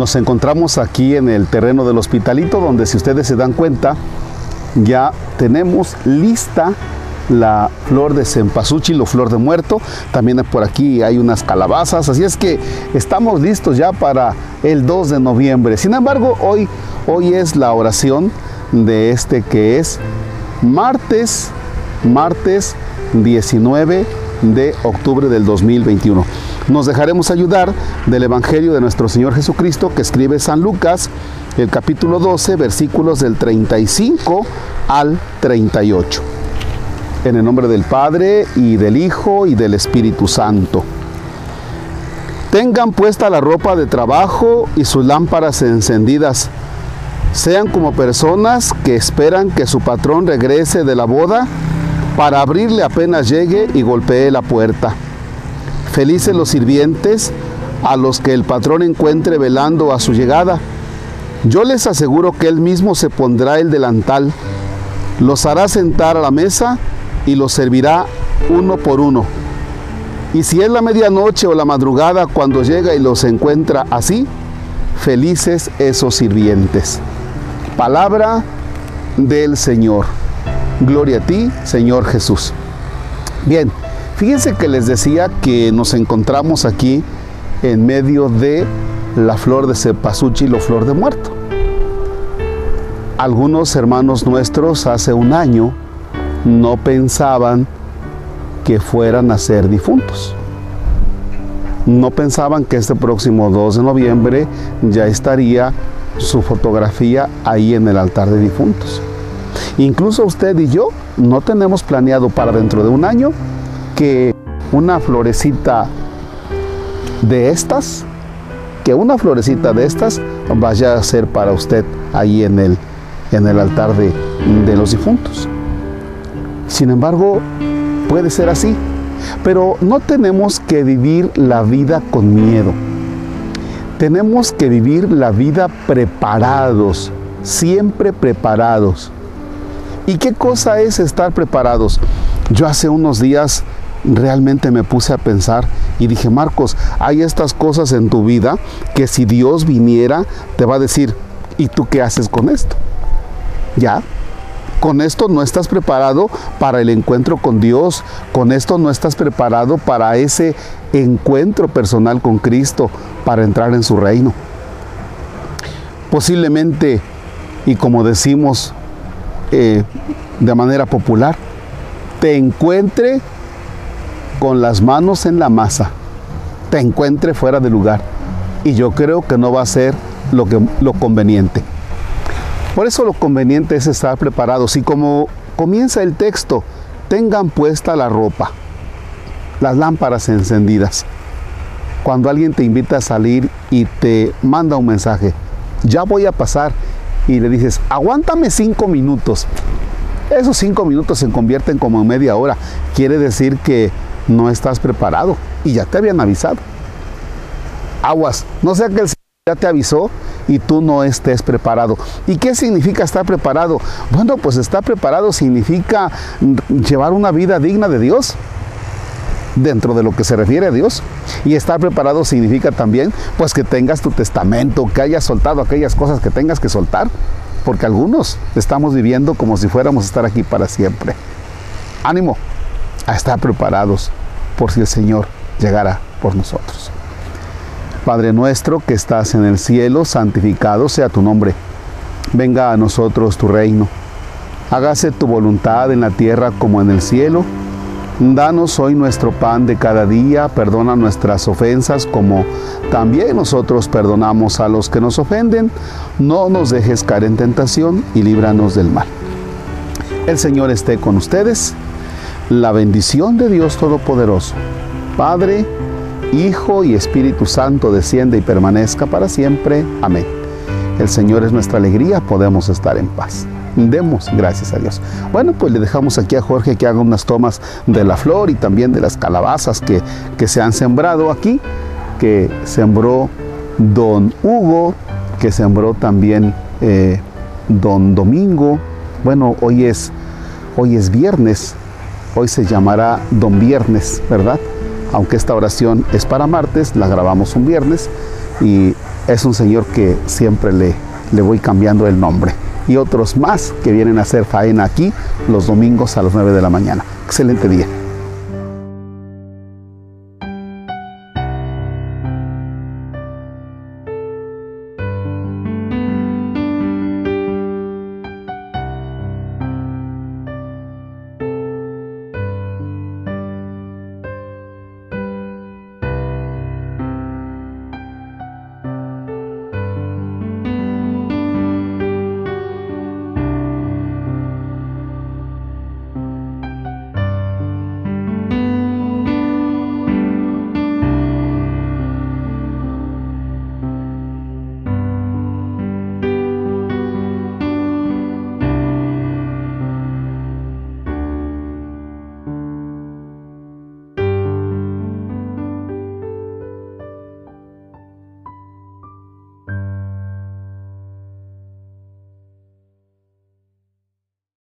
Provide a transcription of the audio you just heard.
Nos encontramos aquí en el terreno del hospitalito, donde si ustedes se dan cuenta, ya tenemos lista la flor de cempasúchil o flor de muerto. También por aquí hay unas calabazas, así es que estamos listos ya para el 2 de noviembre. Sin embargo, hoy, hoy es la oración de este que es martes, martes 19 de octubre del 2021. Nos dejaremos ayudar del Evangelio de nuestro Señor Jesucristo que escribe San Lucas, el capítulo 12, versículos del 35 al 38. En el nombre del Padre y del Hijo y del Espíritu Santo. Tengan puesta la ropa de trabajo y sus lámparas encendidas. Sean como personas que esperan que su patrón regrese de la boda para abrirle apenas llegue y golpee la puerta. Felices los sirvientes a los que el patrón encuentre velando a su llegada. Yo les aseguro que él mismo se pondrá el delantal, los hará sentar a la mesa y los servirá uno por uno. Y si es la medianoche o la madrugada cuando llega y los encuentra así, felices esos sirvientes. Palabra del Señor. Gloria a ti, Señor Jesús. Bien, fíjense que les decía que nos encontramos aquí en medio de la flor de cepasúchil o flor de muerto. Algunos hermanos nuestros hace un año no pensaban que fueran a ser difuntos. No pensaban que este próximo 2 de noviembre ya estaría su fotografía ahí en el altar de difuntos. Incluso usted y yo no tenemos planeado para dentro de un año que una florecita de estas, que una florecita de estas vaya a ser para usted ahí en el, en el altar de, de los difuntos. Sin embargo, puede ser así, pero no tenemos que vivir la vida con miedo. Tenemos que vivir la vida preparados, siempre preparados. ¿Y qué cosa es estar preparados? Yo hace unos días realmente me puse a pensar y dije, Marcos, hay estas cosas en tu vida que si Dios viniera, te va a decir, ¿y tú qué haces con esto? Ya, con esto no estás preparado para el encuentro con Dios, con esto no estás preparado para ese encuentro personal con Cristo, para entrar en su reino. Posiblemente, y como decimos eh, de manera popular, te encuentre con las manos en la masa, te encuentre fuera de lugar. Y yo creo que no va a ser lo, que, lo conveniente. Por eso lo conveniente es estar preparados y como comienza el texto, tengan puesta la ropa, las lámparas encendidas. Cuando alguien te invita a salir y te manda un mensaje, ya voy a pasar y le dices, aguántame cinco minutos. Esos cinco minutos se convierten como en media hora. Quiere decir que no estás preparado y ya te habían avisado. Aguas, no sea que el ya te avisó y tú no estés preparado. ¿Y qué significa estar preparado? Bueno, pues estar preparado significa llevar una vida digna de Dios dentro de lo que se refiere a Dios. Y estar preparado significa también pues que tengas tu testamento, que hayas soltado aquellas cosas que tengas que soltar, porque algunos estamos viviendo como si fuéramos a estar aquí para siempre. Ánimo a estar preparados por si el Señor llegara por nosotros. Padre nuestro que estás en el cielo, santificado sea tu nombre. Venga a nosotros tu reino. Hágase tu voluntad en la tierra como en el cielo. Danos hoy nuestro pan de cada día, perdona nuestras ofensas como también nosotros perdonamos a los que nos ofenden. No nos dejes caer en tentación y líbranos del mal. El Señor esté con ustedes. La bendición de Dios Todopoderoso, Padre, Hijo y Espíritu Santo desciende y permanezca para siempre. Amén. El Señor es nuestra alegría, podemos estar en paz. Demos gracias a Dios. Bueno, pues le dejamos aquí a Jorge que haga unas tomas de la flor y también de las calabazas que, que se han sembrado aquí, que sembró don Hugo, que sembró también eh, don Domingo. Bueno, hoy es, hoy es viernes, hoy se llamará don Viernes, ¿verdad? Aunque esta oración es para martes, la grabamos un viernes y es un señor que siempre le, le voy cambiando el nombre. Y otros más que vienen a hacer faena aquí los domingos a las 9 de la mañana. Excelente día.